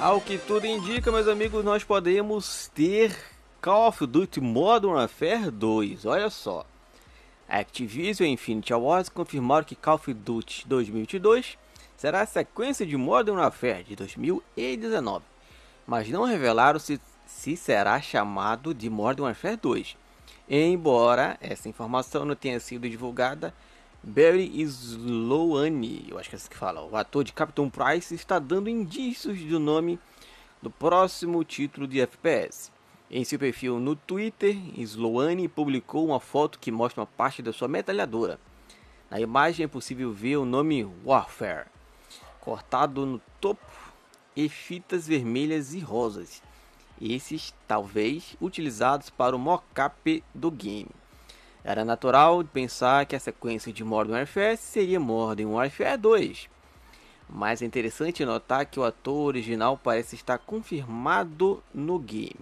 Ao que tudo indica, meus amigos, nós podemos ter Call of Duty Modern Warfare 2. Olha só. A Activision e Infinity Awards confirmaram que Call of Duty 2022 será a sequência de Modern Warfare de 2019, mas não revelaram se, se será chamado de Modern Warfare 2. Embora essa informação não tenha sido divulgada, Barry Sloane, eu acho que é assim que fala, o ator de Captain Price, está dando indícios do nome do próximo título de FPS. Em seu perfil no Twitter, Sloane publicou uma foto que mostra uma parte da sua metralhadora. Na imagem é possível ver o nome Warfare, cortado no topo e fitas vermelhas e rosas. Esses talvez utilizados para o mockup do game. Era natural pensar que a sequência de Modern Warfare seria Modern Warfare 2. Mas é interessante notar que o ator original parece estar confirmado no game.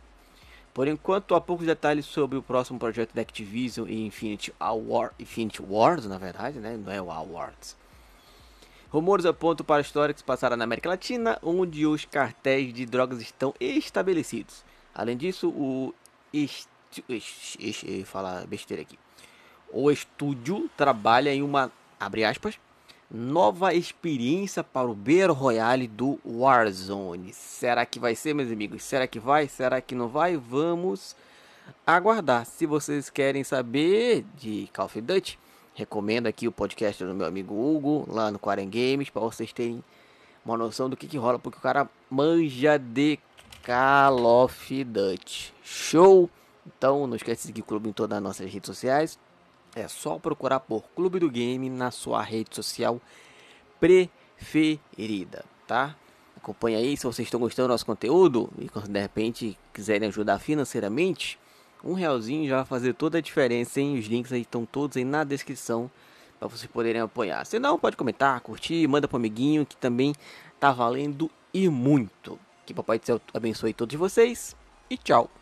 Por enquanto, há poucos detalhes sobre o próximo projeto da Activision e Infinity, Award, Infinity Wars, na verdade, né? não é o Awards. Rumores apontam para a história que se passará na América Latina, onde os cartéis de drogas estão estabelecidos. Além disso, o. falar besteira aqui. O estúdio trabalha em uma, abre aspas, nova experiência para o Battle Royale do Warzone. Será que vai ser, meus amigos? Será que vai? Será que não vai? Vamos aguardar. Se vocês querem saber de Call of Duty, recomendo aqui o podcast do meu amigo Hugo, lá no Quaren Games, para vocês terem uma noção do que, que rola, porque o cara manja de Call of Duty. Show! Então, não esquece de seguir o clube em todas as nossas redes sociais. É só procurar por Clube do Game na sua rede social preferida, tá? Acompanhe aí se vocês estão gostando do nosso conteúdo e de repente quiserem ajudar financeiramente, um realzinho já vai fazer toda a diferença, hein? Os links aí estão todos aí na descrição para vocês poderem apoiar. Se não, pode comentar, curtir, manda pro amiguinho que também tá valendo e muito. Que Papai do Céu abençoe todos vocês e tchau.